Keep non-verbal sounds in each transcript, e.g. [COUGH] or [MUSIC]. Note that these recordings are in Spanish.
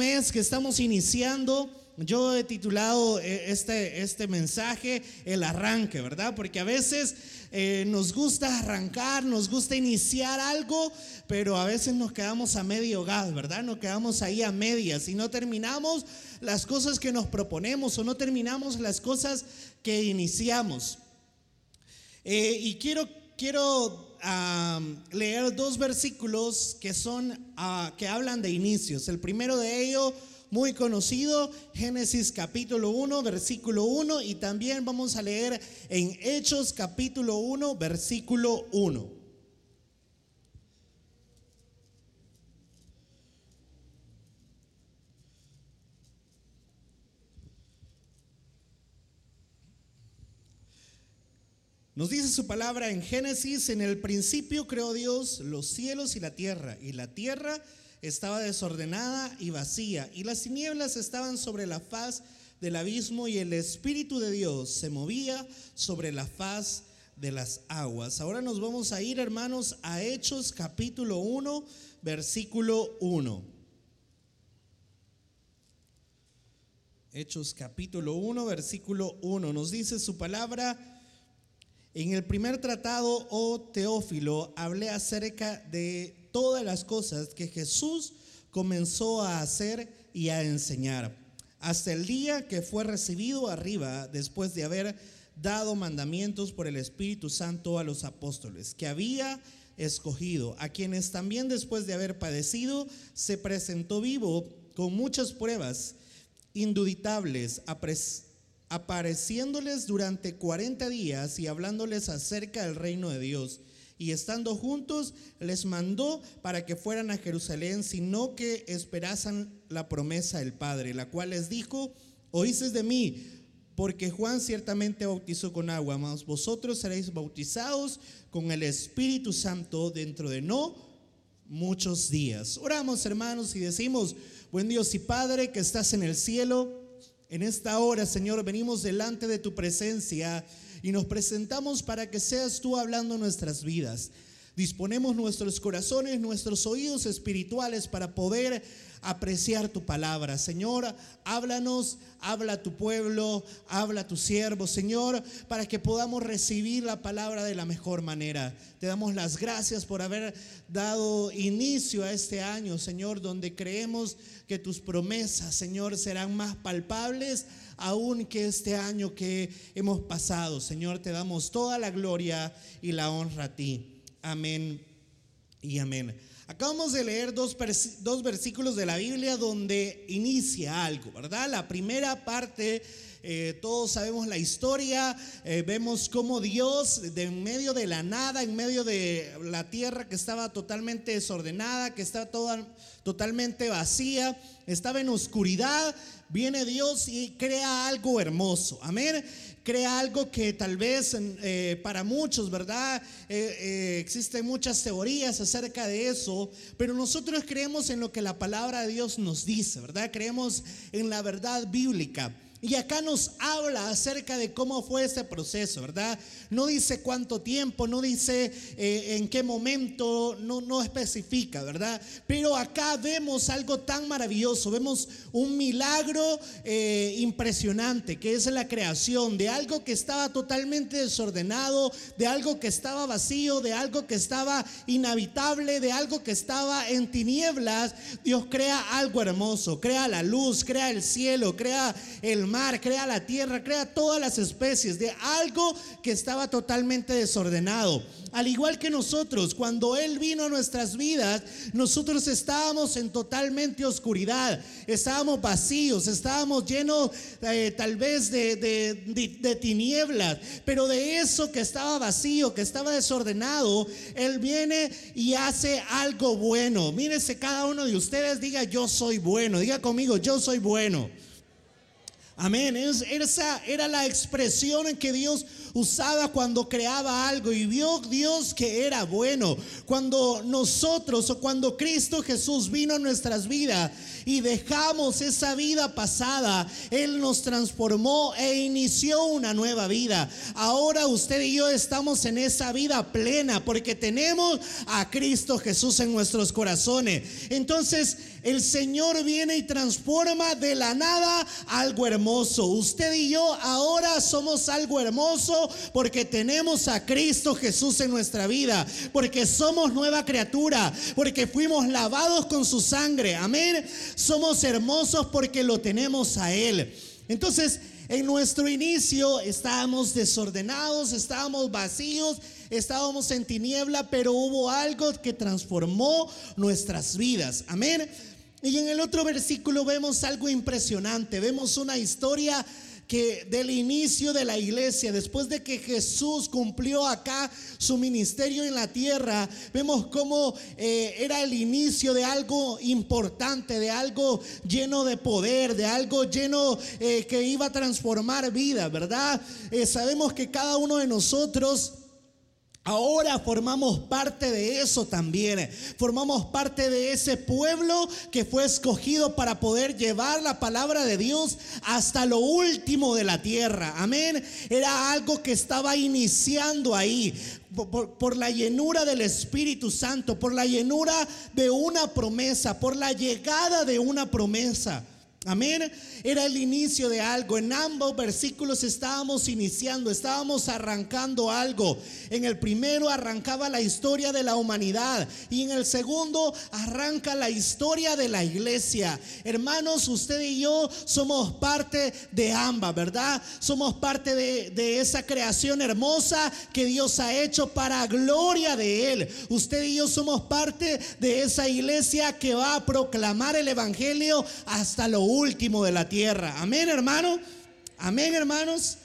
mes que estamos iniciando, yo he titulado eh, este, este mensaje El arranque, ¿verdad? Porque a veces eh, nos gusta arrancar, nos gusta iniciar algo, pero a veces nos quedamos a medio gas, ¿verdad? Nos quedamos ahí a medias y no terminamos las cosas que nos proponemos o no terminamos las cosas que iniciamos. Eh, y quiero, quiero leer dos versículos que son, ah, que hablan de inicios. El primero de ellos, muy conocido, Génesis capítulo 1, versículo 1, y también vamos a leer en Hechos capítulo 1, versículo 1. Nos dice su palabra en Génesis, en el principio creó Dios los cielos y la tierra, y la tierra estaba desordenada y vacía, y las tinieblas estaban sobre la faz del abismo, y el Espíritu de Dios se movía sobre la faz de las aguas. Ahora nos vamos a ir, hermanos, a Hechos capítulo 1, versículo 1. Hechos capítulo 1, versículo 1. Nos dice su palabra. En el primer tratado, oh Teófilo, hablé acerca de todas las cosas que Jesús comenzó a hacer y a enseñar, hasta el día que fue recibido arriba después de haber dado mandamientos por el Espíritu Santo a los apóstoles, que había escogido, a quienes también después de haber padecido, se presentó vivo con muchas pruebas induditables, apareciéndoles durante 40 días y hablándoles acerca del reino de Dios. Y estando juntos, les mandó para que fueran a Jerusalén, sino que esperasen la promesa del Padre, la cual les dijo, oíces de mí, porque Juan ciertamente bautizó con agua, mas vosotros seréis bautizados con el Espíritu Santo dentro de no muchos días. Oramos hermanos y decimos, buen Dios y Padre que estás en el cielo, en esta hora, Señor, venimos delante de tu presencia y nos presentamos para que seas tú hablando nuestras vidas. Disponemos nuestros corazones, nuestros oídos espirituales para poder apreciar tu palabra. Señor, háblanos, habla a tu pueblo, habla a tu siervo, Señor, para que podamos recibir la palabra de la mejor manera. Te damos las gracias por haber dado inicio a este año, Señor, donde creemos que tus promesas, Señor, serán más palpables aún que este año que hemos pasado. Señor, te damos toda la gloria y la honra a ti. Amén y amén. Acabamos de leer dos, dos, versículos de la Biblia donde inicia algo, ¿verdad? La primera parte, eh, todos sabemos la historia, eh, vemos cómo Dios, de en medio de la nada, en medio de la tierra que estaba totalmente desordenada, que estaba toda, totalmente vacía, estaba en oscuridad, viene Dios y crea algo hermoso. Amén crea algo que tal vez eh, para muchos, ¿verdad? Eh, eh, existen muchas teorías acerca de eso, pero nosotros creemos en lo que la palabra de Dios nos dice, ¿verdad? Creemos en la verdad bíblica. Y acá nos habla acerca de cómo fue ese proceso, ¿verdad? No dice cuánto tiempo, no dice eh, en qué momento, no, no especifica, ¿verdad? Pero acá vemos algo tan maravilloso, vemos un milagro eh, impresionante, que es la creación de algo que estaba totalmente desordenado, de algo que estaba vacío, de algo que estaba inhabitable, de algo que estaba en tinieblas. Dios crea algo hermoso, crea la luz, crea el cielo, crea el mar, crea la tierra, crea todas las especies de algo que estaba totalmente desordenado. Al igual que nosotros, cuando Él vino a nuestras vidas, nosotros estábamos en totalmente oscuridad, estábamos vacíos, estábamos llenos eh, tal vez de, de tinieblas, pero de eso que estaba vacío, que estaba desordenado, Él viene y hace algo bueno. Mírese cada uno de ustedes, diga yo soy bueno, diga conmigo yo soy bueno. Amén. Esa era la expresión en que Dios usaba cuando creaba algo y vio Dios que era bueno. Cuando nosotros o cuando Cristo Jesús vino a nuestras vidas y dejamos esa vida pasada, Él nos transformó e inició una nueva vida. Ahora usted y yo estamos en esa vida plena porque tenemos a Cristo Jesús en nuestros corazones. Entonces, el Señor viene y transforma de la nada algo hermoso. Usted y yo ahora somos algo hermoso porque tenemos a Cristo Jesús en nuestra vida, porque somos nueva criatura, porque fuimos lavados con su sangre. Amén. Somos hermosos porque lo tenemos a Él. Entonces, en nuestro inicio estábamos desordenados, estábamos vacíos, estábamos en tiniebla, pero hubo algo que transformó nuestras vidas. Amén. Y en el otro versículo vemos algo impresionante, vemos una historia que del inicio de la iglesia, después de que Jesús cumplió acá su ministerio en la tierra, vemos cómo eh, era el inicio de algo importante, de algo lleno de poder, de algo lleno eh, que iba a transformar vida, ¿verdad? Eh, sabemos que cada uno de nosotros Ahora formamos parte de eso también. Formamos parte de ese pueblo que fue escogido para poder llevar la palabra de Dios hasta lo último de la tierra. Amén. Era algo que estaba iniciando ahí. Por, la llenura del Espíritu Santo, por la llenura de una promesa, por la llegada de una promesa. Amén. Era el inicio de algo. En ambos versículos estábamos iniciando, estábamos arrancando algo. En el primero arrancaba la historia de la humanidad y en el segundo arranca la historia de la iglesia. Hermanos, usted y yo somos parte de ambas, ¿verdad? Somos parte de, esa creación hermosa que Dios ha hecho para gloria de Él. Usted y yo somos parte de esa iglesia que va a proclamar el Evangelio hasta lo último último de la tierra. Amén, hermano. Amén, hermanos.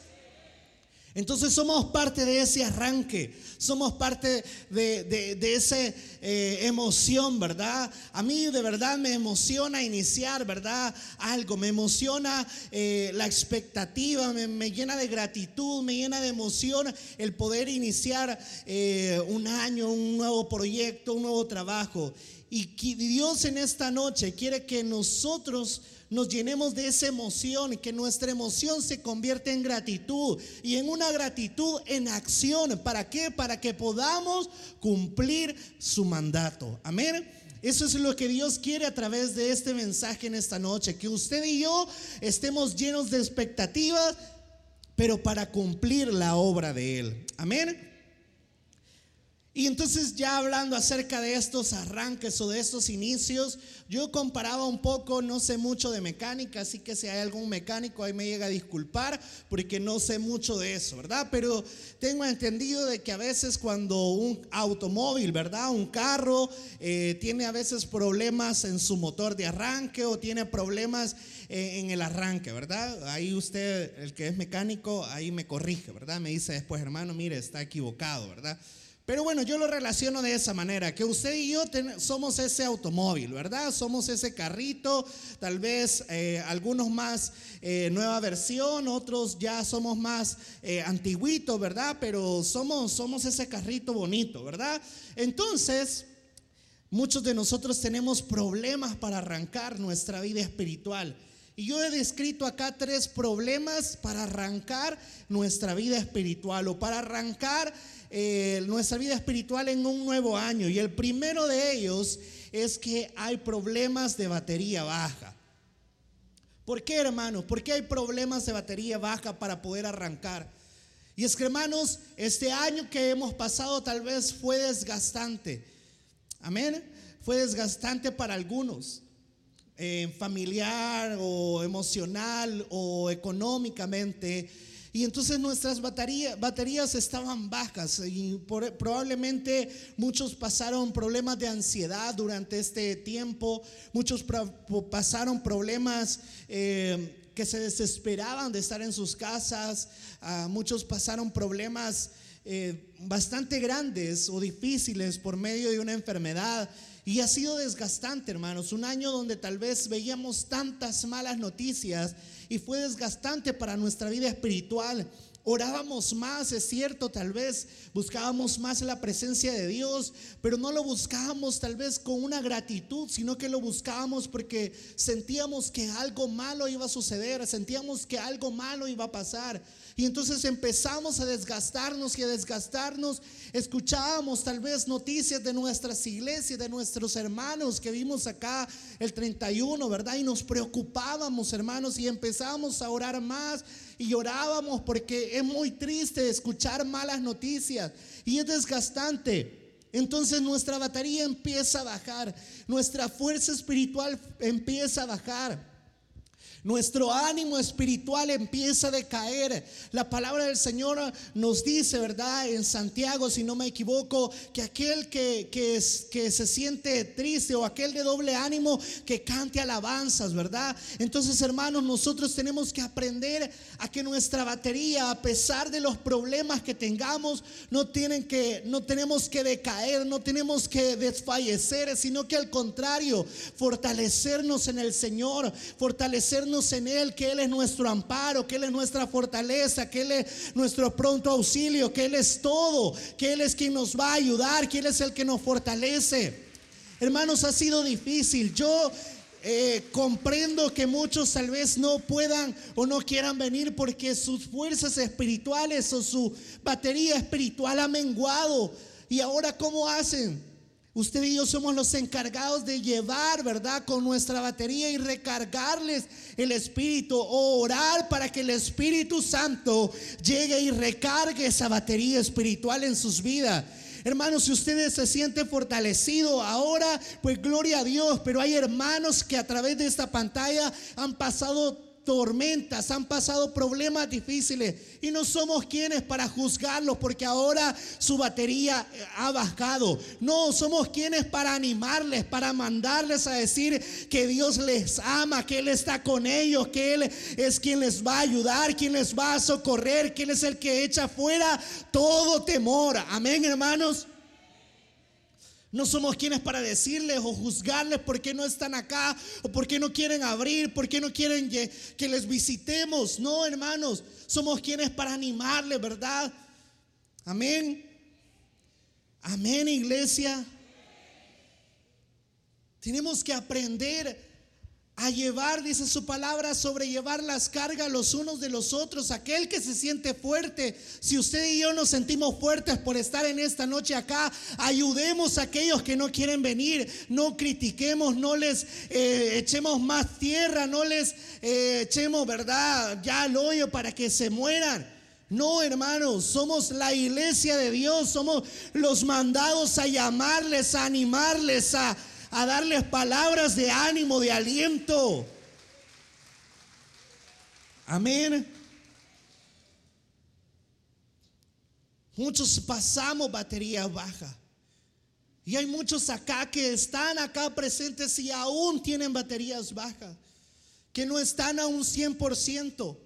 Entonces somos parte de ese arranque, somos parte de, esa eh, emoción, ¿verdad? A mí de verdad me emociona iniciar, ¿verdad? Algo, me emociona eh, la expectativa, me, llena de gratitud, me llena de emoción el poder iniciar eh, un año, un nuevo proyecto, un nuevo trabajo. Y Dios en esta noche quiere que nosotros nos llenemos de esa emoción que nuestra emoción se convierta en gratitud y en una gratitud en acción. ¿Para qué? Para que podamos cumplir su mandato. Amén. Eso es lo que Dios quiere a través de este mensaje en esta noche, que usted y yo estemos llenos de expectativas, pero para cumplir la obra de Él. Amén. Y entonces ya hablando acerca de estos arranques o de estos inicios, yo comparaba un poco, no sé mucho de mecánica, así que si hay algún mecánico ahí me llega a disculpar porque no sé mucho de eso, ¿verdad? Pero tengo entendido de que a veces cuando un automóvil, ¿verdad? Un carro eh, tiene a veces problemas en su motor de arranque o tiene problemas eh, en el arranque, ¿verdad? Ahí usted, el que es mecánico, ahí me corrige, ¿verdad? Me dice después, hermano, mire, está equivocado, ¿verdad? Pero bueno, yo lo relaciono de esa manera, que usted y yo somos ese automóvil, ¿verdad? Somos ese carrito, tal vez eh, algunos más eh, nueva versión, otros ya somos más eh, antiguitos, ¿verdad? Pero somos, somos ese carrito bonito, ¿verdad? Entonces, muchos de nosotros tenemos problemas para arrancar nuestra vida espiritual. Y yo he descrito acá tres problemas para arrancar nuestra vida espiritual o para arrancar eh, nuestra vida espiritual en un nuevo año. Y el primero de ellos es que hay problemas de batería baja. ¿Por qué, hermanos? ¿Por qué hay problemas de batería baja para poder arrancar? Y es que, hermanos, este año que hemos pasado tal vez fue desgastante. Amén. Fue desgastante para algunos. Eh, familiar o emocional o económicamente. Y entonces nuestras baterías estaban bajas y probablemente muchos pasaron problemas de ansiedad durante este tiempo, muchos pasaron problemas eh, que se desesperaban de estar en sus casas, ah, muchos pasaron problemas eh, bastante grandes o difíciles por medio de una enfermedad. Y ha sido desgastante, hermanos, un año donde tal vez veíamos tantas malas noticias y fue desgastante para nuestra vida espiritual. Orábamos más, es cierto, tal vez buscábamos más la presencia de Dios, pero no lo buscábamos tal vez con una gratitud, sino que lo buscábamos porque sentíamos que algo malo iba a suceder, sentíamos que algo malo iba a pasar. Y entonces empezamos a desgastarnos y a desgastarnos. Escuchábamos tal vez noticias de nuestras iglesias, de nuestros hermanos que vimos acá el 31, ¿verdad? Y nos preocupábamos, hermanos, y empezamos a orar más y llorábamos porque es muy triste escuchar malas noticias y es desgastante. Entonces nuestra batería empieza a bajar, nuestra fuerza espiritual empieza a bajar. Nuestro ánimo espiritual empieza a decaer. La palabra del Señor nos dice, ¿verdad? En Santiago, si no me equivoco, que aquel que, que, se siente triste o aquel de doble ánimo, que cante alabanzas, ¿verdad? Entonces, hermanos, nosotros tenemos que aprender a que nuestra batería, a pesar de los problemas que tengamos, no, tienen que, no tenemos que decaer, no tenemos que desfallecer, sino que al contrario, fortalecernos en el Señor, fortalecernos en Él, que Él es nuestro amparo, que Él es nuestra fortaleza, que Él es nuestro pronto auxilio, que Él es todo, que Él es quien nos va a ayudar, que Él es el que nos fortalece. Hermanos, ha sido difícil. Yo eh, comprendo que muchos tal vez no puedan o no quieran venir porque sus fuerzas espirituales o su batería espiritual ha menguado. ¿Y ahora cómo hacen? Usted y yo somos los encargados de llevar, ¿verdad? Con nuestra batería y recargarles el Espíritu o orar para que el Espíritu Santo llegue y recargue esa batería espiritual en sus vidas. Hermanos, si ustedes se sienten fortalecidos ahora, pues gloria a Dios, pero hay hermanos que a través de esta pantalla han pasado tormentas, han pasado problemas difíciles y no somos quienes para juzgarlos porque ahora su batería eh, ha bajado. No, somos quienes para animarles, para mandarles a decir que Dios les ama, que Él está con ellos, que Él es quien les va a ayudar, quien les va a socorrer, Él es el que echa fuera todo temor. Amén, hermanos. No somos quienes para decirles o juzgarles por qué no están acá o por qué no quieren abrir, por qué no quieren que, les visitemos. No, hermanos, somos quienes para animarles, ¿verdad? Amén. Amén, iglesia. Tenemos que aprender a llevar, dice su palabra, sobrellevar las cargas los unos de los otros. Aquel que se siente fuerte, si usted y yo nos sentimos fuertes por estar en esta noche acá, ayudemos a aquellos que no quieren venir, no critiquemos, no les eh, echemos más tierra, no les eh, echemos, ¿verdad? Ya al hoyo para que se mueran. No, hermanos, somos la iglesia de Dios, somos los mandados a llamarles, a animarles, a a darles palabras de ánimo, de aliento. Amén. Muchos pasamos batería baja. Y hay muchos acá que están acá presentes y aún tienen baterías bajas, que no están a un 100%.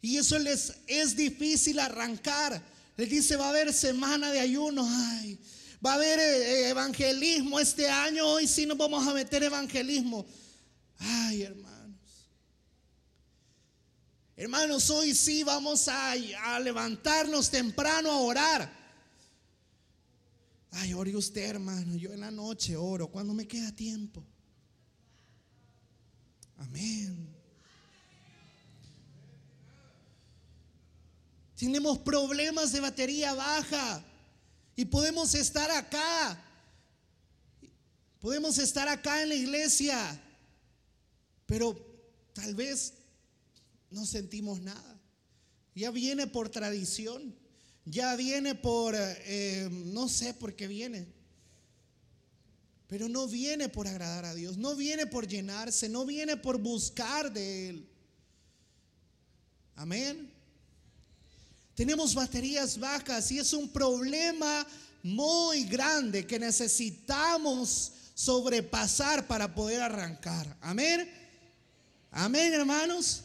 Y eso les es difícil arrancar. Les dice, va a haber semana de ayuno. Ay, Va a haber eh, eh, evangelismo este año, hoy sí nos vamos a meter evangelismo. Ay, hermanos. Hermanos, hoy sí vamos a, a levantarnos temprano a orar. Ay, ore usted, hermano. Yo en la noche oro cuando me queda tiempo. Amén. Tenemos problemas de batería baja. Y podemos estar acá. Podemos estar acá en la iglesia. Pero tal vez no sentimos nada. Ya viene por tradición. Ya viene por, eh, no sé por qué viene. Pero no viene por agradar a Dios. No viene por llenarse. No viene por buscar de Él. Amén. Tenemos baterías bajas y es un problema muy grande que necesitamos sobrepasar para poder arrancar. Amén. Amén, hermanos.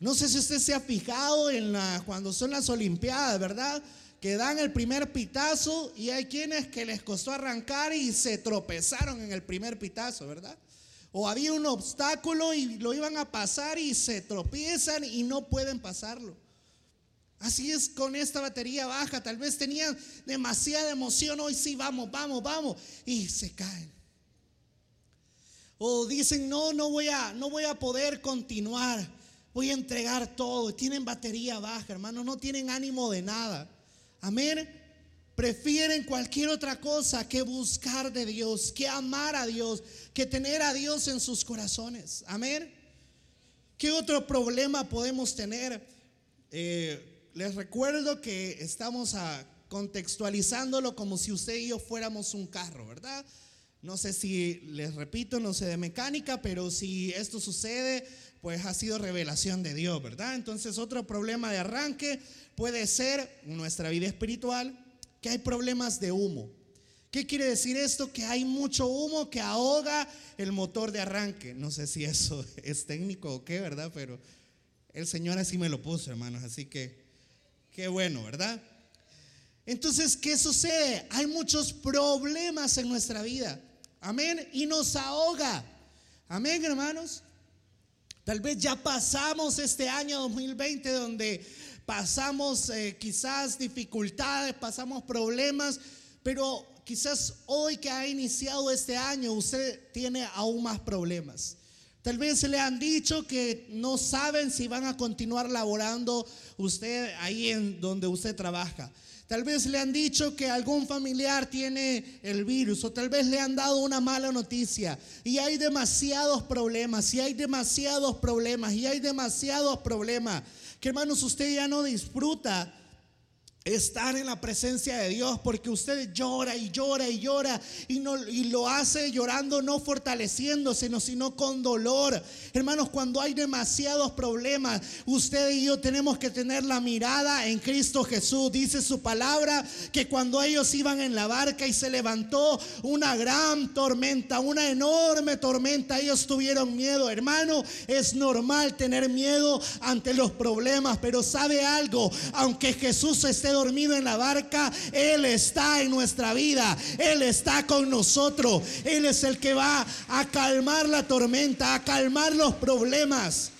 No sé si usted se ha fijado en la, cuando son las Olimpiadas, ¿verdad? Que dan el primer pitazo y hay quienes que les costó arrancar y se tropezaron en el primer pitazo, ¿verdad? O había un obstáculo y lo iban a pasar y se tropiezan y no pueden pasarlo. Así es con esta batería baja. Tal vez tenían demasiada emoción. Hoy sí, vamos, vamos, vamos. Y se caen. O dicen, no, no voy a, no voy a poder continuar. Voy a entregar todo. Tienen batería baja, hermano. No tienen ánimo de nada. Amén. Prefieren cualquier otra cosa que buscar de Dios, que amar a Dios, que tener a Dios en sus corazones. Amén. ¿Qué otro problema podemos tener? Eh, les recuerdo que estamos a, contextualizándolo como si usted y yo fuéramos un carro, ¿verdad? No sé si les repito, no sé de mecánica, pero si esto sucede, pues ha sido revelación de Dios, ¿verdad? Entonces otro problema de arranque puede ser nuestra vida espiritual, que hay problemas de humo. ¿Qué quiere decir esto? Que hay mucho humo que ahoga el motor de arranque. No sé si eso [LAUGHS] es técnico o qué, ¿verdad? Pero el Señor así me lo puso, hermanos. Así que Qué bueno, ¿verdad? Entonces, ¿qué sucede? Hay muchos problemas en nuestra vida. Amén. Y nos ahoga. Amén, hermanos. Tal vez ya pasamos este año 2020 donde pasamos eh, quizás dificultades, pasamos problemas, pero quizás hoy que ha iniciado este año usted tiene aún más problemas. Tal vez le han dicho que no saben si van a continuar laborando usted ahí en donde usted trabaja. Tal vez le han dicho que algún familiar tiene el virus o tal vez le han dado una mala noticia. Y hay demasiados problemas, y hay demasiados problemas, y hay demasiados problemas. Que hermanos, usted ya no disfruta estar en la presencia de Dios porque usted llora y llora y llora y, no, y lo hace llorando no fortaleciéndose sino con dolor. Hermanos cuando hay demasiados problemas usted y yo tenemos que tener la mirada en Cristo Jesús. Dice su palabra que cuando ellos iban en la barca y se levantó una gran tormenta una enorme tormenta ellos tuvieron miedo. Hermano es normal tener miedo ante los problemas pero sabe algo aunque Jesús esté dormido en la barca, Él está en nuestra vida, Él está con nosotros, Él es el que va a calmar la tormenta, a calmar los problemas.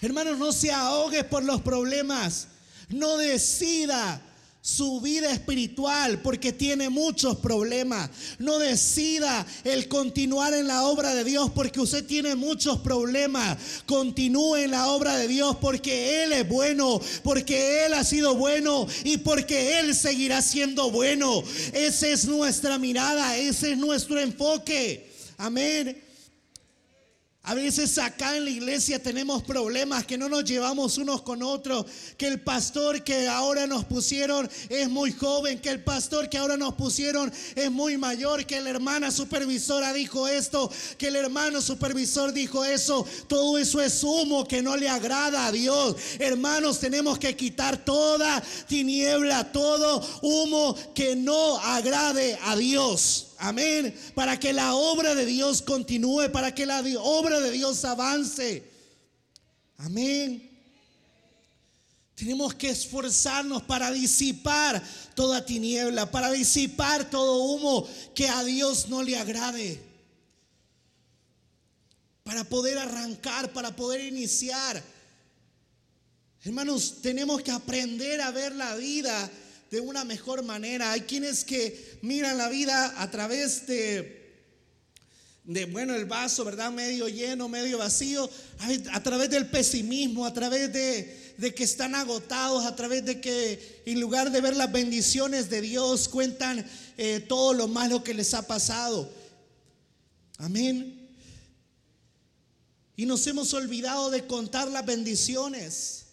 Hermanos, no se ahogue por los problemas, no decida su vida espiritual porque tiene muchos problemas. No decida el continuar en la obra de Dios porque usted tiene muchos problemas. Continúe en la obra de Dios porque Él es bueno, porque Él ha sido bueno y porque Él seguirá siendo bueno. Esa es nuestra mirada, ese es nuestro enfoque. Amén. A veces acá en la iglesia tenemos problemas que no nos llevamos unos con otros, que el pastor que ahora nos pusieron es muy joven, que el pastor que ahora nos pusieron es muy mayor, que la hermana supervisora dijo esto, que el hermano supervisor dijo eso. Todo eso es humo que no le agrada a Dios. Hermanos, tenemos que quitar toda tiniebla, todo humo que no agrade a Dios. Amén. Para que la obra de Dios continúe, para que la obra de Dios avance. Amén. Tenemos que esforzarnos para disipar toda tiniebla, para disipar todo humo que a Dios no le agrade. Para poder arrancar, para poder iniciar. Hermanos, tenemos que aprender a ver la vida de una mejor manera. Hay quienes que miran la vida a través de, de bueno, el vaso, ¿verdad? Medio lleno, medio vacío, a través del pesimismo, a través de, de que están agotados, a través de que en lugar de ver las bendiciones de Dios, cuentan eh, todo lo malo que les ha pasado. Amén. Y nos hemos olvidado de contar las bendiciones.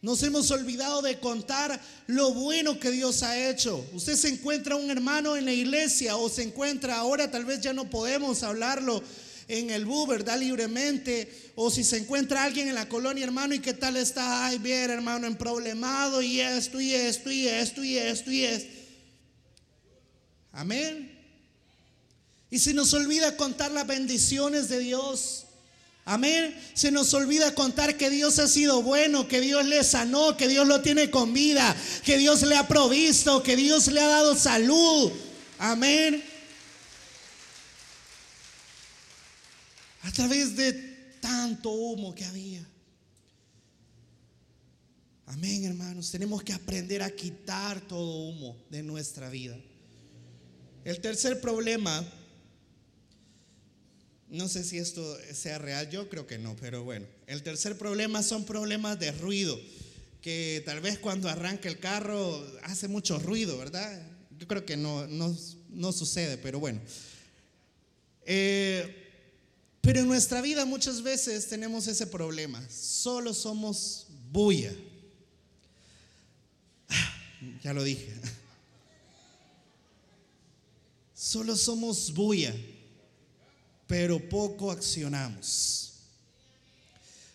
Nos hemos olvidado de contar lo bueno que Dios ha hecho. Usted se encuentra un hermano en la iglesia o se encuentra ahora, tal vez ya no podemos hablarlo en el bus, ¿verdad? Libremente. O si se encuentra alguien en la colonia, hermano, ¿y qué tal está? Ay, bien, hermano, en problemado y esto y esto y esto y esto y esto. Amén. Y si nos olvida contar las bendiciones de Dios. Amén. Se nos olvida contar que Dios ha sido bueno, que Dios le sanó, que Dios lo tiene con vida, que Dios le ha provisto, que Dios le ha dado salud. Amén. A través de tanto humo que había. Amén, hermanos. Tenemos que aprender a quitar todo humo de nuestra vida. El tercer problema, no sé si esto sea real, yo creo que no, pero bueno. El tercer problema son problemas de ruido, que tal vez cuando arranca el carro hace mucho ruido, ¿verdad? Yo creo que no, no, sucede, pero bueno. Eh, pero en nuestra vida muchas veces tenemos ese problema. Solo somos bulla. Ya lo dije. Solo somos bulla, pero poco accionamos.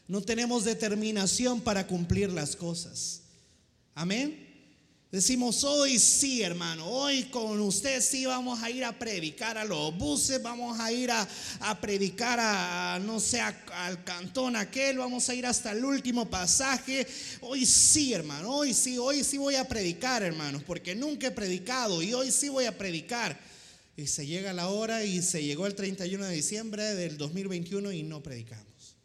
No tenemos determinación para cumplir las cosas. Amén. Decimos, hoy sí, hermano, hoy con usted sí vamos a ir a predicar a los buses, vamos a ir a, predicar a, no sé, al cantón aquel, vamos a ir hasta el último pasaje. Hoy sí, hermano, hoy sí, hoy sí voy a predicar, hermanos, porque nunca he predicado y hoy sí voy a predicar. Y se llega la hora y se llegó el 31 de diciembre del 2021 y no predicamos.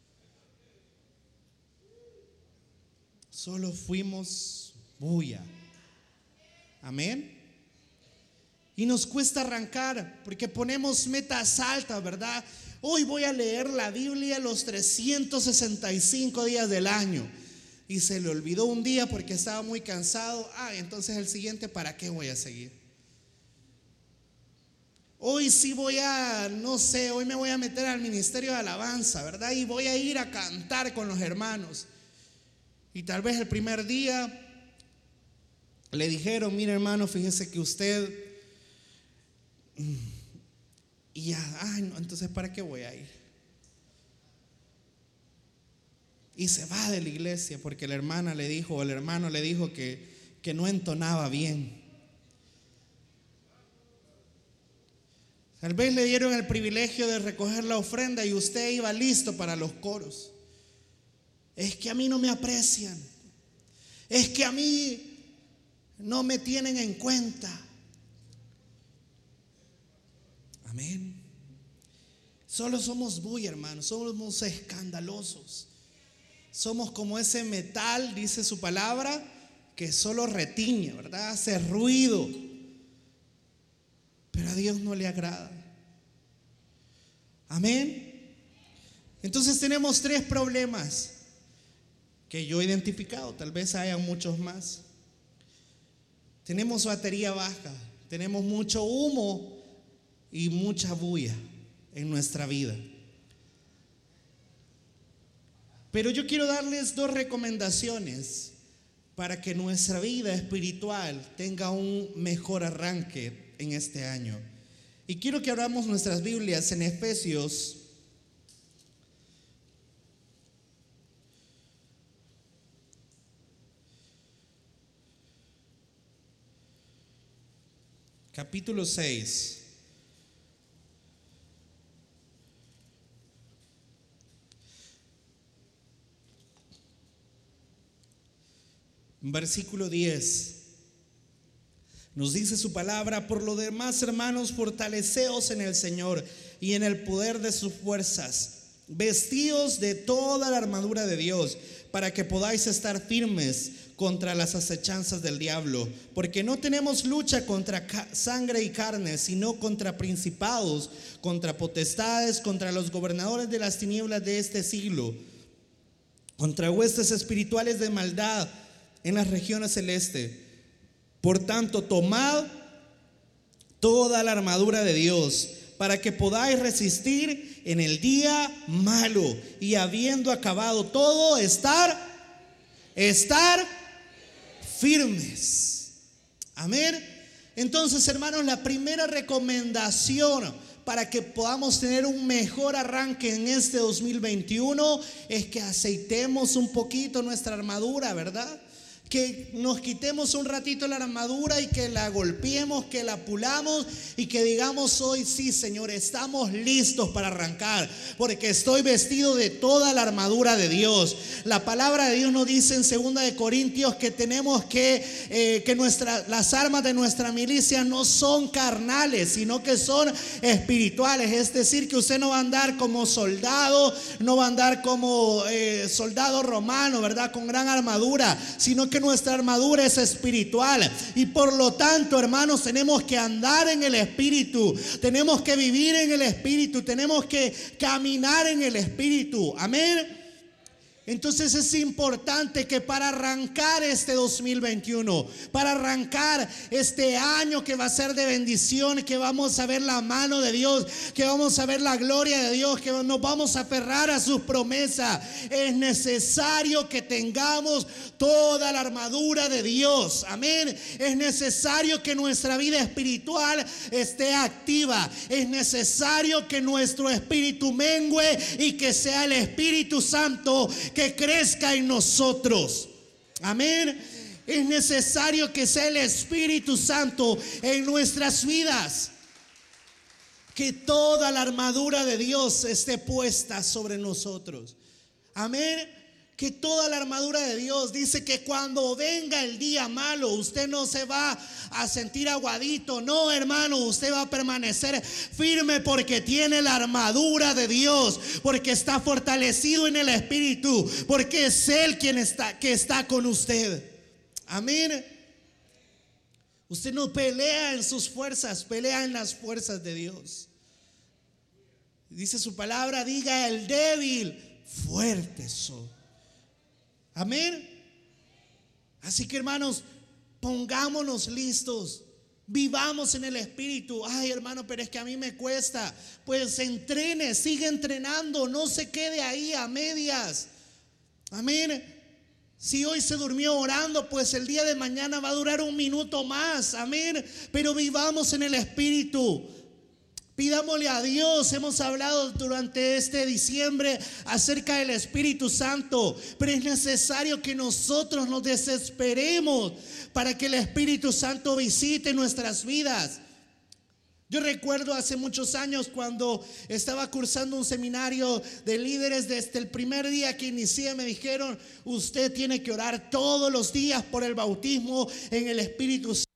Solo fuimos bulla. Amén. Y nos cuesta arrancar porque ponemos metas altas, ¿verdad? Hoy voy a leer la Biblia los 365 días del año. Y se le olvidó un día porque estaba muy cansado. Ah, entonces el siguiente, ¿para qué voy a seguir? Hoy sí voy a, no sé, hoy me voy a meter al ministerio de alabanza, ¿verdad? Y voy a ir a cantar con los hermanos. Y tal vez el primer día le dijeron, mire hermano, fíjese que usted... Y ya, ay, no, entonces ¿para qué voy a ir? Y se va de la iglesia porque la hermana le dijo, o el hermano le dijo que, que no entonaba bien. Tal vez le dieron el privilegio de recoger la ofrenda y usted iba listo para los coros. Es que a mí no me aprecian. Es que a mí no me tienen en cuenta. Amén. Solo somos muy hermanos, somos escandalosos. Somos como ese metal, dice su palabra, que solo retiñe, ¿verdad? Hace ruido. Pero a Dios no le agrada. Amén. Entonces tenemos tres problemas que yo he identificado, tal vez haya muchos más. Tenemos batería baja, tenemos mucho humo y mucha bulla en nuestra vida. Pero yo quiero darles dos recomendaciones para que nuestra vida espiritual tenga un mejor arranque en este año. Y quiero que abramos nuestras Biblias en Efesios capítulo 6. Versículo 10. Nos dice su palabra, por lo demás, hermanos, fortaleceos en el Señor y en el poder de sus fuerzas, vestidos de toda la armadura de Dios, para que podáis estar firmes contra las acechanzas del diablo, porque no tenemos lucha contra sangre y carne, sino contra principados, contra potestades, contra los gobernadores de las tinieblas de este siglo, contra huestes espirituales de maldad en las regiones celestes. Por tanto, tomad toda la armadura de Dios para que podáis resistir en el día malo y habiendo acabado todo, estar, estar firmes. Amén. Entonces, hermanos, la primera recomendación para que podamos tener un mejor arranque en este 2021 es que aceitemos un poquito nuestra armadura, ¿verdad? Que nos quitemos un ratito la armadura y que la golpeemos, que la pulamos y que digamos hoy, sí Señor, estamos listos para arrancar, porque estoy vestido de toda la armadura de Dios. La palabra de Dios nos dice en 2 de Corintios que tenemos que, eh, que las armas de nuestra milicia no son carnales, sino que son espirituales. Es decir, que usted no va a andar como soldado, no va a andar como eh, soldado romano, ¿verdad? Con gran armadura, sino que nuestra armadura es espiritual. Y por lo tanto, hermanos, tenemos que andar en el espíritu. Tenemos que vivir en el espíritu. Tenemos que caminar en el espíritu. Amén. Entonces es importante que para arrancar este 2021, para arrancar este año que va a ser de bendición, que vamos a ver la mano de Dios, que vamos a ver la gloria de Dios, que nos vamos a aferrar a sus promesas, es necesario que tengamos toda la armadura de Dios. Amén. Es necesario que nuestra vida espiritual esté activa. Es necesario que nuestro espíritu mengue y que sea el Espíritu Santo crezca en nosotros. Amén. Es necesario que sea el Espíritu Santo en nuestras vidas. Que toda la armadura de Dios esté puesta sobre nosotros. Amén que toda la armadura de Dios dice que cuando venga el día malo, usted no se va a sentir aguadito. No, hermano, usted va a permanecer firme porque tiene la armadura de Dios, porque está fortalecido en el Espíritu, porque es Él quien está, que está con usted. Amén. Usted no pelea en sus fuerzas, pelea en las fuerzas de Dios. Dice su palabra, diga el débil, fuerte soy. Amén. Así que hermanos, pongámonos listos. Vivamos en el Espíritu. Ay, hermano, pero es que a mí me cuesta. Pues entrene, sigue entrenando. No se quede ahí a medias. Amén. Si hoy se durmió orando, pues el día de mañana va a durar un minuto más. Amén. Pero vivamos en el Espíritu. Pidámosle a Dios, hemos hablado durante este diciembre acerca del Espíritu Santo, pero es necesario que nosotros nos desesperemos para que el Espíritu Santo visite nuestras vidas. Yo recuerdo hace muchos años cuando estaba cursando un seminario de líderes, desde el primer día que inicié me dijeron, usted tiene que orar todos los días por el bautismo en el Espíritu Santo.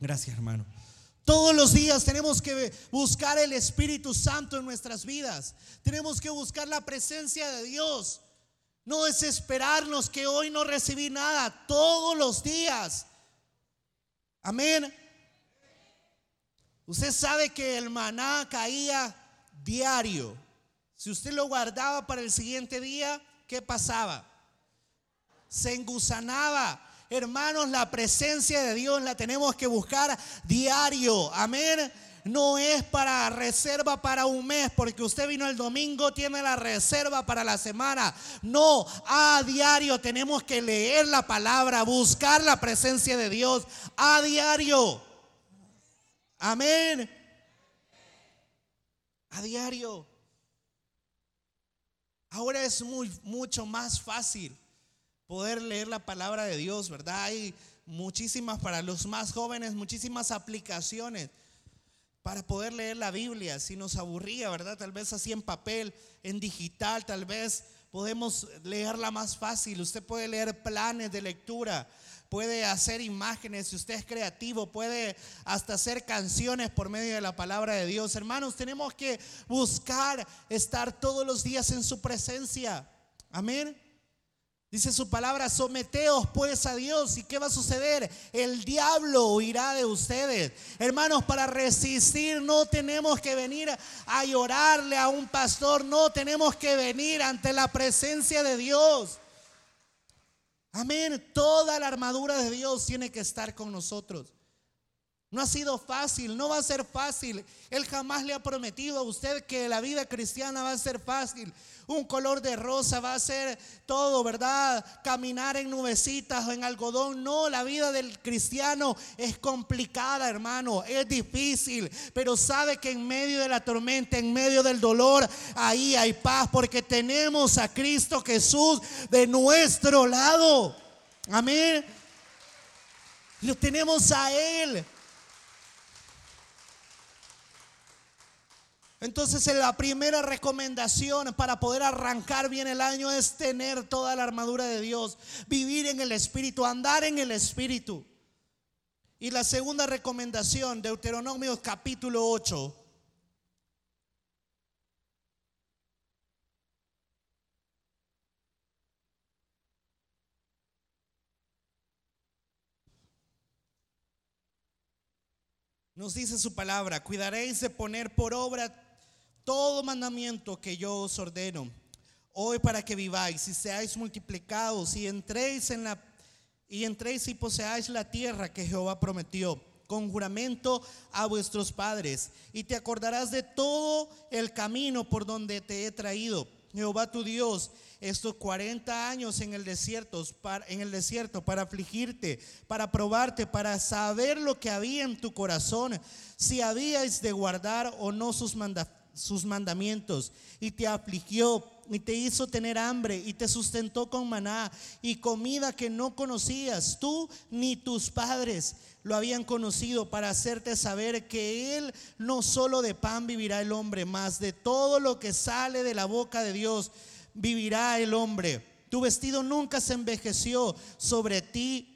Gracias, hermano. Todos los días tenemos que buscar el Espíritu Santo en nuestras vidas. Tenemos que buscar la presencia de Dios. No desesperarnos que hoy no recibí nada. Todos los días. Amén. Usted sabe que el maná caía diario. Si usted lo guardaba para el siguiente día, ¿qué pasaba? Se engusanaba Hermanos, la presencia de Dios la tenemos que buscar diario. Amén. No es para reserva para un mes, porque usted vino el domingo, tiene la reserva para la semana. No, a diario tenemos que leer la palabra, buscar la presencia de Dios a diario. Amén. A diario. Ahora es muy, mucho más fácil poder leer la palabra de Dios, ¿verdad? Hay muchísimas para los más jóvenes, muchísimas aplicaciones para poder leer la Biblia. Si nos aburría, ¿verdad? Tal vez así en papel, en digital, tal vez podemos leerla más fácil. Usted puede leer planes de lectura, puede hacer imágenes, si usted es creativo, puede hasta hacer canciones por medio de la palabra de Dios. Hermanos, tenemos que buscar estar todos los días en su presencia. Amén. Dice su palabra, someteos pues a Dios. ¿Y qué va a suceder? El diablo huirá de ustedes. Hermanos, para resistir no tenemos que venir a llorarle a un pastor, no tenemos que venir ante la presencia de Dios. Amén. Toda la armadura de Dios tiene que estar con nosotros. No ha sido fácil, no va a ser fácil. Él jamás le ha prometido a usted que la vida cristiana va a ser fácil. Un color de rosa va a ser todo, ¿verdad? Caminar en nubecitas o en algodón. No, la vida del cristiano es complicada, hermano. Es difícil. Pero sabe que en medio de la tormenta, en medio del dolor, ahí hay paz porque tenemos a Cristo Jesús de nuestro lado. Amén. Lo tenemos a Él. Entonces la primera recomendación para poder arrancar bien el año es tener toda la armadura de Dios, vivir en el Espíritu, andar en el Espíritu. Y la segunda recomendación, Deuteronomio capítulo 8. Nos dice su palabra, cuidaréis de poner por obra todo mandamiento que yo os ordeno hoy para que viváis y seáis multiplicados y entréis en la y entréis y poseáis la tierra que Jehová prometió con juramento a vuestros padres y te acordarás de todo el camino por donde te he traído. Jehová tu Dios estos 40 años en el desierto para, en el desierto para afligirte, para probarte, para saber lo que había en tu corazón, si habíais de guardar o no sus mandamientos sus mandamientos y te afligió y te hizo tener hambre y te sustentó con maná y comida que no conocías tú ni tus padres lo habían conocido para hacerte saber que Él no solo de pan vivirá el hombre, más de todo lo que sale de la boca de Dios vivirá el hombre. Tu vestido nunca se envejeció sobre ti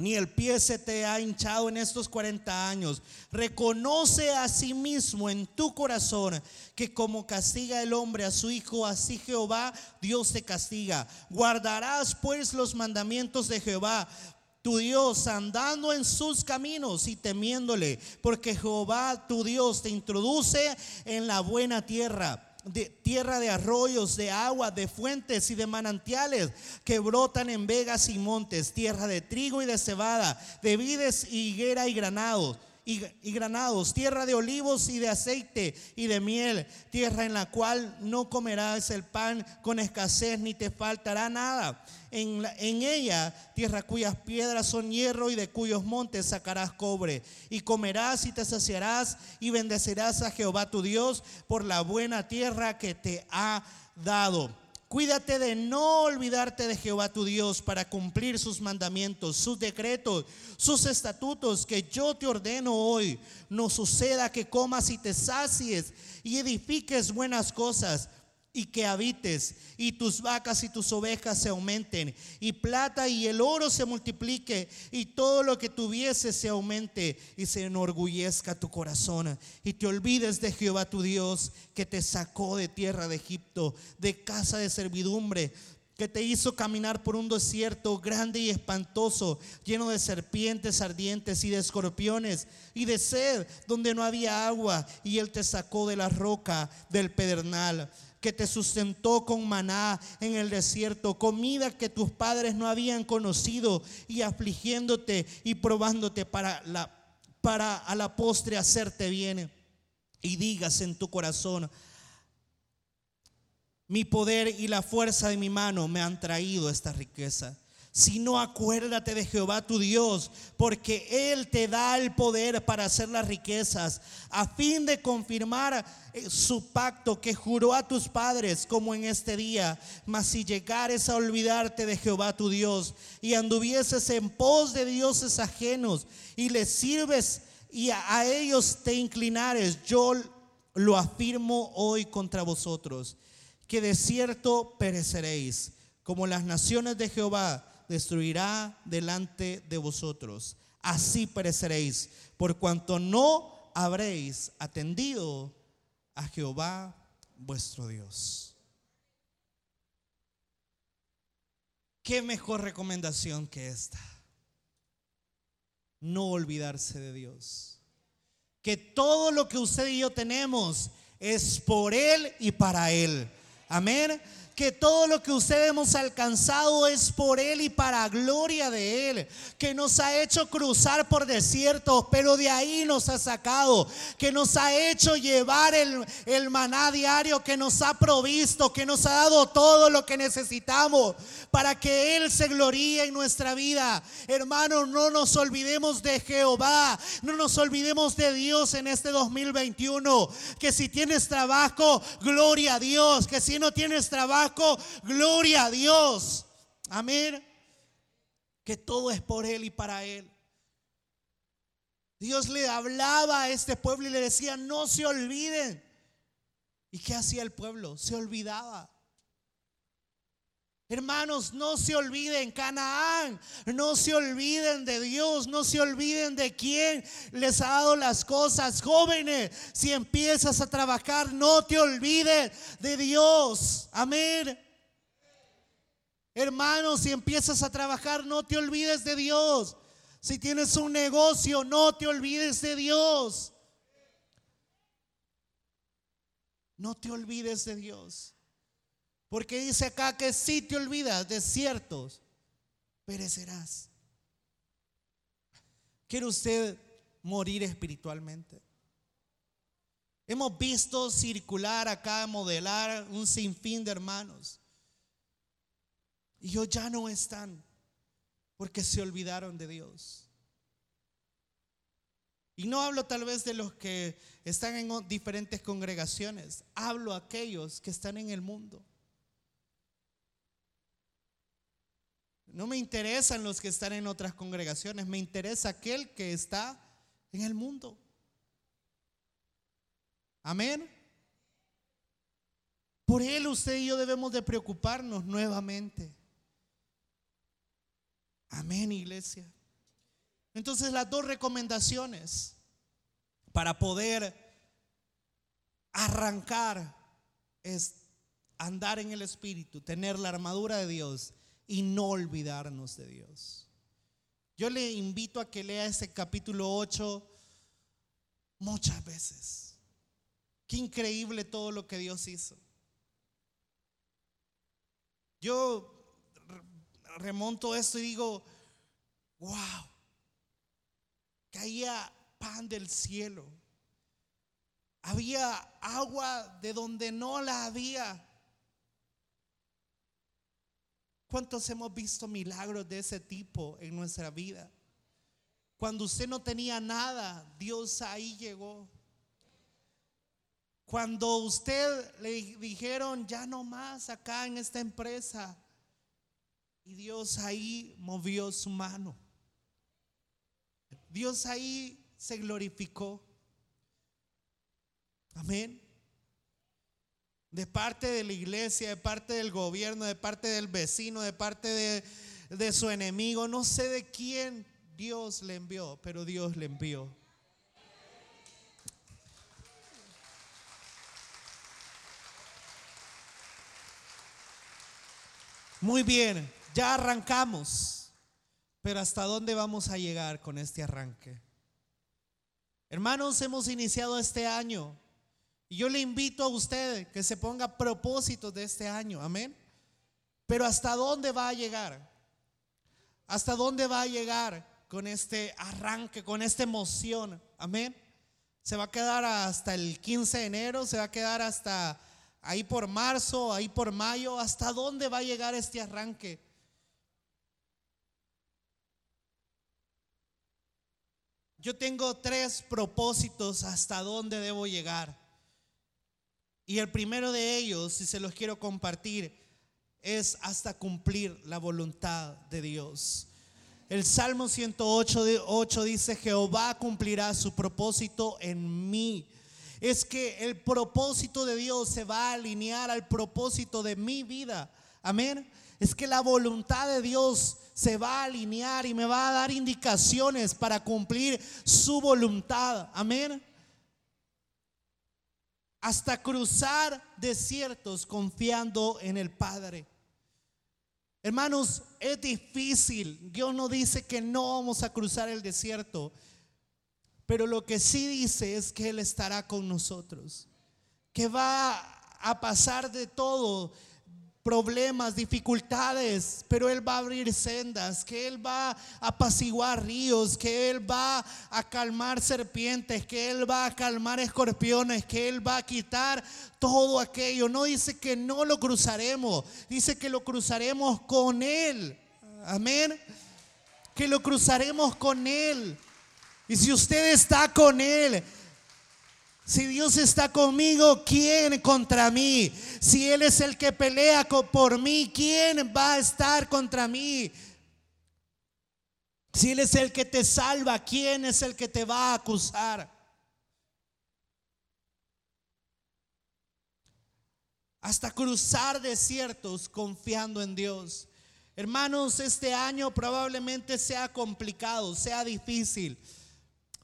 ni el pie se te ha hinchado en estos 40 años. Reconoce a sí mismo en tu corazón que como castiga el hombre a su hijo, así Jehová Dios te castiga. Guardarás pues los mandamientos de Jehová. Tu Dios andando en sus caminos y temiéndole, porque Jehová tu Dios te introduce en la buena tierra de tierra de arroyos, de agua, de fuentes y de manantiales que brotan en vegas y montes, tierra de trigo y de cebada, de vides y higuera y granados. Y, granados, tierra de olivos y de aceite y de miel, tierra en la cual no comerás el pan con escasez ni te faltará nada en, ella, tierra cuyas piedras son hierro y de cuyos montes sacarás cobre. Y comerás y te saciarás y bendecerás a Jehová tu Dios por la buena tierra que te ha dado. Cuídate de no olvidarte de Jehová tu Dios para cumplir sus mandamientos, sus decretos, sus estatutos que yo te ordeno hoy. No suceda que comas y te sacies y edifiques buenas cosas y que habites, y tus vacas y tus ovejas se aumenten, y plata y el oro se multiplique, y todo lo que tuviese se aumente, y se enorgullezca tu corazón, y te olvides de Jehová tu Dios, que te sacó de tierra de Egipto, de casa de servidumbre, que te hizo caminar por un desierto grande y espantoso, lleno de serpientes ardientes y de escorpiones y de sed, donde no había agua, y él te sacó de la roca del pedernal que te sustentó con maná en el desierto, comida que tus padres no habían conocido y afligiéndote y probándote para la para a la postre hacerte bien y digas en tu corazón mi poder y la fuerza de mi mano me han traído esta riqueza. Si no, acuérdate de Jehová tu Dios, porque Él te da el poder para hacer las riquezas, a fin de confirmar eh, su pacto que juró a tus padres, como en este día. Mas si llegares a olvidarte de Jehová tu Dios y anduvieses en pos de dioses ajenos y les sirves y a ellos te inclinares, yo lo afirmo hoy contra vosotros, que de cierto pereceréis, como las naciones de Jehová destruirá delante de vosotros. Así pereceréis, por cuanto no habréis atendido a Jehová vuestro Dios. ¿Qué mejor recomendación que esta? No olvidarse de Dios. Que todo lo que usted y yo tenemos es por Él y para Él. Amén que todo lo que ustedes hemos alcanzado es por Él y para gloria de Él. Que nos ha hecho cruzar por desiertos, pero de ahí nos ha sacado. Que nos ha hecho llevar el, el maná diario, que nos ha provisto, que nos ha dado todo lo que necesitamos para que Él se gloríe en nuestra vida. Hermanos, no nos olvidemos de Jehová. No nos olvidemos de Dios en este 2021. Que si tienes trabajo, gloria a Dios. Que si no tienes trabajo, gloria a Dios. Amén. Que todo es por Él y para Él. Dios le hablaba a este pueblo y le decía, no se olviden. ¿Y qué hacía el pueblo? Se olvidaba. Hermanos, no se olviden Canaán, no se olviden de Dios, no se olviden de quién les ha dado las cosas. Jóvenes, si empiezas a trabajar, no te olvides de Dios. Amén. Hermanos, si empiezas a trabajar, no te olvides de Dios. Si tienes un negocio, no te olvides de Dios. No te olvides de Dios. Porque dice acá que si te olvidas de ciertos, perecerás. ¿Quiere usted morir espiritualmente? Hemos visto circular acá, modelar un sinfín de hermanos. Y ellos ya no están porque se olvidaron de Dios. Y no hablo tal vez de los que están en diferentes congregaciones, hablo a aquellos que están en el mundo. No me interesan los que están en otras congregaciones, me interesa aquel que está en el mundo. Amén. Por él usted y yo debemos de preocuparnos nuevamente. Amén, iglesia. Entonces las dos recomendaciones para poder arrancar es andar en el Espíritu, tener la armadura de Dios y no olvidarnos de Dios. Yo le invito a que lea ese capítulo 8 muchas veces. Qué increíble todo lo que Dios hizo. Yo remonto esto y digo, wow, caía pan del cielo. Había agua de donde no la había. ¿Cuántos hemos visto milagros de ese tipo en nuestra vida? Cuando usted no tenía nada, Dios ahí llegó. Cuando usted le dijeron, ya no más acá en esta empresa, y Dios ahí movió su mano. Dios ahí se glorificó. Amén de parte de la iglesia, de parte del gobierno, de parte del vecino, de parte de, de su enemigo. No sé de quién Dios le envió, pero Dios le envió. Muy bien, ya arrancamos, pero ¿hasta dónde vamos a llegar con este arranque? Hermanos, hemos iniciado este año y yo le invito a usted que se ponga propósitos de este año, amén. Pero ¿hasta dónde va a llegar? ¿Hasta dónde va a llegar con este arranque, con esta emoción? Amén. Se va a quedar hasta el 15 de enero, se va a quedar hasta ahí por marzo, ahí por mayo. ¿Hasta dónde va a llegar este arranque? Yo tengo tres propósitos hasta dónde debo llegar. Y el primero de ellos, si se los quiero compartir, es hasta cumplir la voluntad de Dios. El Salmo 108 dice, Jehová cumplirá su propósito en mí. Es que el propósito de Dios se va a alinear al propósito de mi vida. Amén. Es que la voluntad de Dios se va a alinear y me va a dar indicaciones para cumplir su voluntad. Amén hasta cruzar desiertos confiando en el Padre. Hermanos, es difícil. Dios no dice que no vamos a cruzar el desierto, pero lo que sí dice es que Él estará con nosotros, que va a pasar de todo, problemas, dificultades, pero Él va a abrir sendas, que Él va a apaciguar ríos, que Él va a calmar serpientes, que Él va a calmar escorpiones, que Él va a quitar todo aquello. No dice que no lo cruzaremos, dice que lo cruzaremos con Él. Amén. Que lo cruzaremos con Él. Y si usted está con Él, si Dios está conmigo, ¿quién contra mí? Si Él es el que pelea por mí, ¿quién va a estar contra mí? Si Él es el que te salva, ¿quién es el que te va a acusar? Hasta cruzar desiertos confiando en Dios. Hermanos, este año probablemente sea complicado, sea difícil.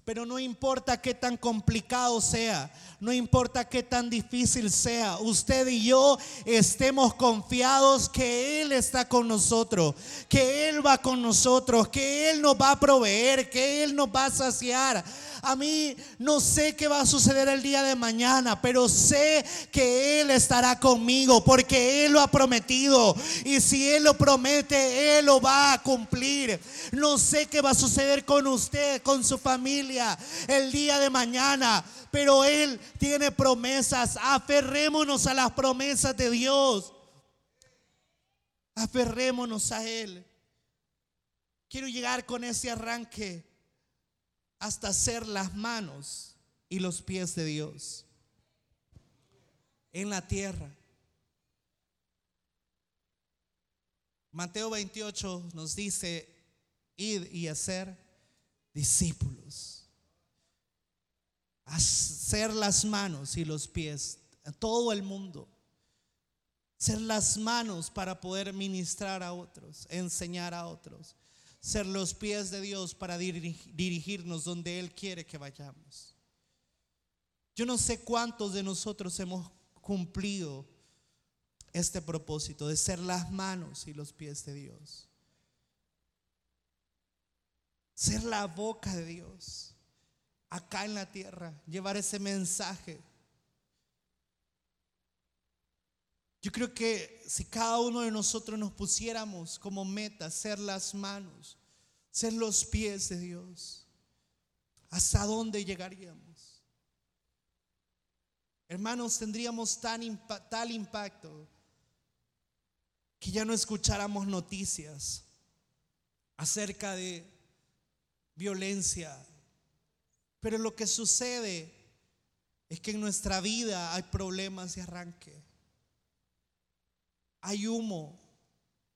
Pero no importa qué tan complicado sea, no importa qué tan difícil sea, usted y yo estemos confiados que Él está con nosotros, que Él va con nosotros, que Él nos va a proveer, que Él nos va a saciar. A mí no sé qué va a suceder el día de mañana, pero sé que Él estará conmigo porque Él lo ha prometido. Y si Él lo promete, Él lo va a cumplir. No sé qué va a suceder con usted, con su familia el día de mañana, pero Él tiene promesas. Aferrémonos a las promesas de Dios. Aferrémonos a Él. Quiero llegar con ese arranque hasta ser las manos y los pies de Dios en la tierra. Mateo 28 nos dice, id y hacer discípulos. Hacer las manos y los pies a todo el mundo. Ser las manos para poder ministrar a otros, enseñar a otros ser los pies de Dios para dirigirnos donde Él quiere que vayamos. Yo no sé cuántos de nosotros hemos cumplido este propósito de ser las manos y los pies de Dios. Ser la boca de Dios acá en la tierra, llevar ese mensaje. Yo creo que si cada uno de nosotros nos pusiéramos como meta ser las manos, ser los pies de Dios, ¿hasta dónde llegaríamos? Hermanos, tendríamos tan tal impacto que ya no escucháramos noticias acerca de violencia. Pero lo que sucede es que en nuestra vida hay problemas de arranque hay humo.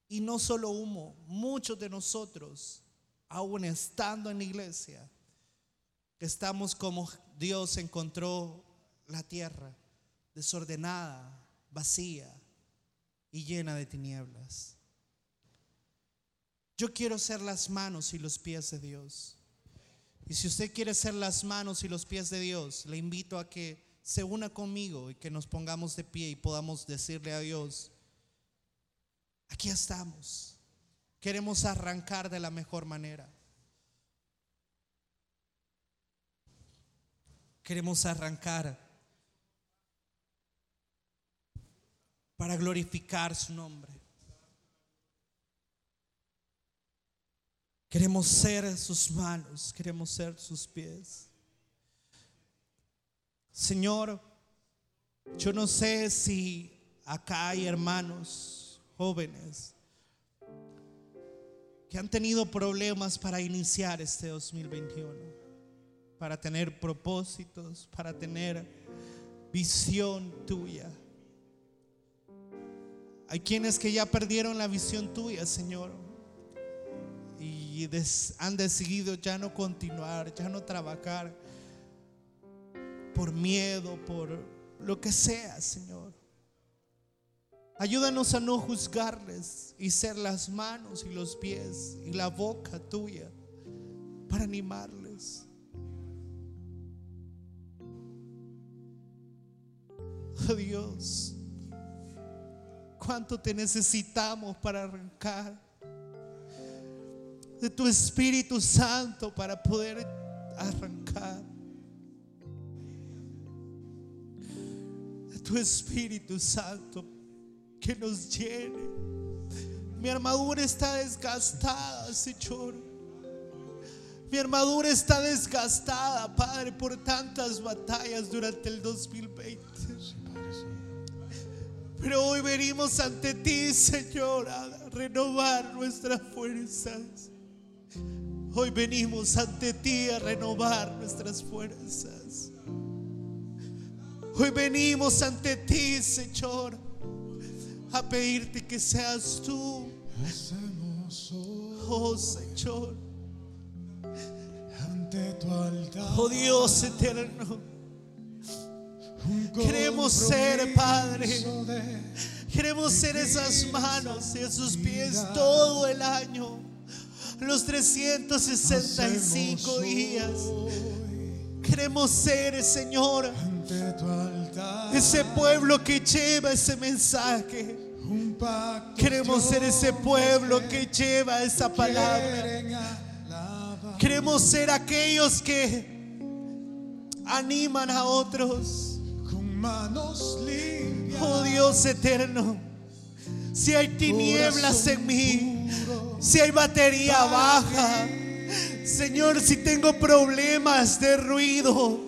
Y no solo humo, muchos de nosotros, aún estando en la iglesia, estamos como Dios encontró la tierra, desordenada, vacía y llena de tinieblas. Yo quiero ser las manos y los pies de Dios. Y si usted quiere ser las manos y los pies de Dios, le invito a que se una conmigo y que nos pongamos de pie y podamos decirle a Dios, Aquí estamos. Queremos arrancar de la mejor manera. Queremos arrancar para glorificar su nombre. Queremos ser sus manos, queremos ser sus pies. Señor, yo no sé si acá hay hermanos jóvenes que han tenido problemas para iniciar este 2021, para tener propósitos, para tener visión tuya. Hay quienes que ya perdieron la visión tuya, Señor, y han decidido ya no continuar, ya no trabajar por miedo, por lo que sea, Señor. Ayúdanos a no juzgarles y ser las manos y los pies y la boca tuya para animarles. Oh Dios, cuánto te necesitamos para arrancar de tu Espíritu Santo para poder arrancar. De tu Espíritu Santo que nos llene. Mi armadura está desgastada, Señor. Mi armadura está desgastada, Padre, por tantas batallas durante el 2020. Pero hoy venimos ante ti, Señor, a renovar nuestras fuerzas. Hoy venimos ante ti a renovar nuestras fuerzas. Hoy venimos ante ti, Señor, a pedirte que seas tú. Oh, Señor. Ante tu altar. Oh Dios eterno. Queremos ser, Padre. Queremos ser esas manos y esos pies todo el año. Los 365 días. Queremos ser, Señor, Ante tu altar. Ese pueblo que lleva ese mensaje. Queremos ser ese pueblo que lleva esa palabra. Queremos ser aquellos que animan a otros. Oh Dios eterno, si hay tinieblas en mí, si hay batería baja, Señor, si tengo problemas de ruido,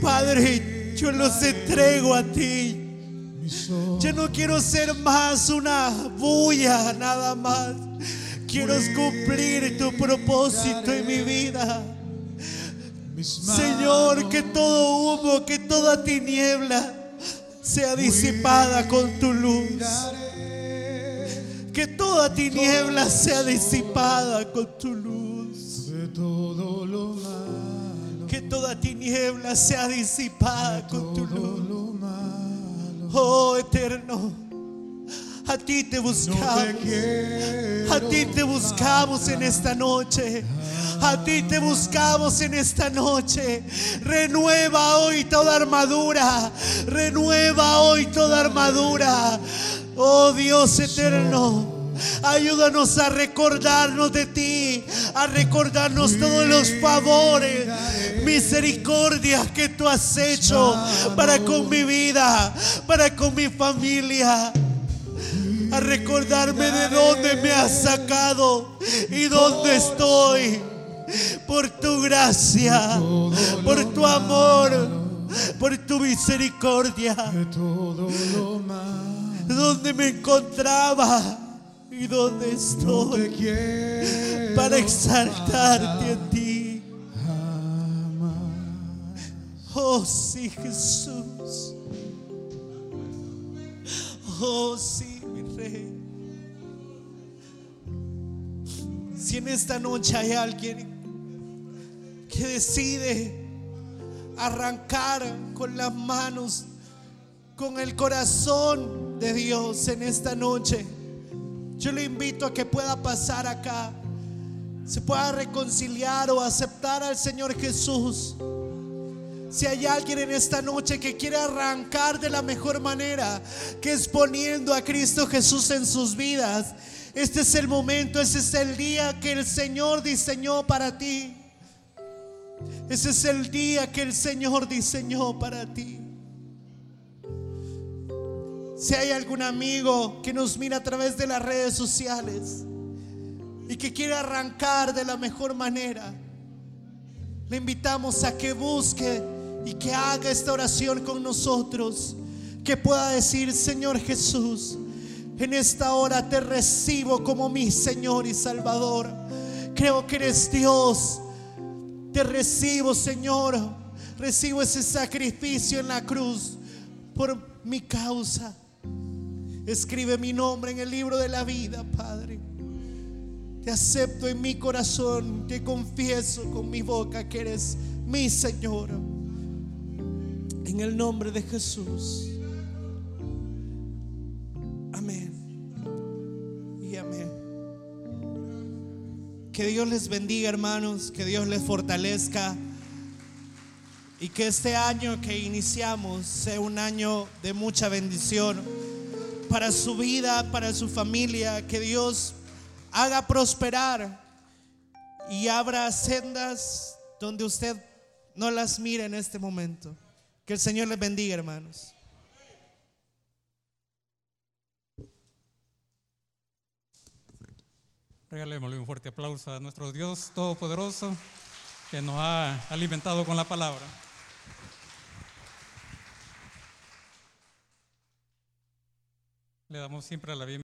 Padre, yo los entrego a ti. Yo no quiero ser más una bulla nada más. Quiero cumplir tu propósito en mi vida. Señor, que todo humo, que toda tiniebla sea disipada con tu luz. Que toda tiniebla sea disipada con tu luz. de todo lo. Que toda tiniebla sea disipada con tu luz. Oh eterno, a ti te buscamos. A ti te buscamos en esta noche. A ti te buscamos en esta noche. Renueva hoy toda armadura. Renueva hoy toda armadura. Oh Dios eterno. Ayúdanos a recordarnos de ti, a recordarnos todos los favores, misericordias que tú has hecho para con mi vida, para con mi familia a recordarme de dónde me has sacado y dónde estoy. Por tu gracia, por tu amor, por tu misericordia. de todo lo malo. Dónde me encontraba y dónde No estoy. Para exaltarte a ti. Oh sí, Jesús. Oh sí, mi rey. Si en esta noche hay alguien que decide arrancar con las manos, con el corazón de Dios en esta noche, yo le invito a que pueda pasar acá, se pueda reconciliar o aceptar al Señor Jesús. Si hay alguien en esta noche que quiere arrancar de la mejor manera, que es poniendo a Cristo Jesús en sus vidas, este es el momento, ese es el día que el Señor diseñó para ti. Ese es el día que el Señor diseñó para ti. Si hay algún amigo que nos mira a través de las redes sociales y que quiere arrancar de la mejor manera, le invitamos a que busque y que haga esta oración con nosotros. Que pueda decir, Señor Jesús, en esta hora te recibo como mi Señor y Salvador. Creo que eres Dios. Te recibo, Señor. Recibo ese sacrificio en la cruz por mi causa. Escribe mi nombre en el libro de la vida, Padre. Te acepto en mi corazón, te confieso con mi boca que eres mi Señor. En el nombre de Jesús. Amén. Y amén. Que Dios les bendiga, hermanos, que Dios les fortalezca. Y que este año que iniciamos sea un año de mucha bendición para su vida, para su familia. Que Dios haga prosperar y abra sendas donde usted no las mire en este momento. Que el Señor les bendiga, hermanos. Regalémosle un fuerte aplauso a nuestro Dios Todopoderoso que nos ha alimentado con la palabra. Le damos siempre la bienvenida.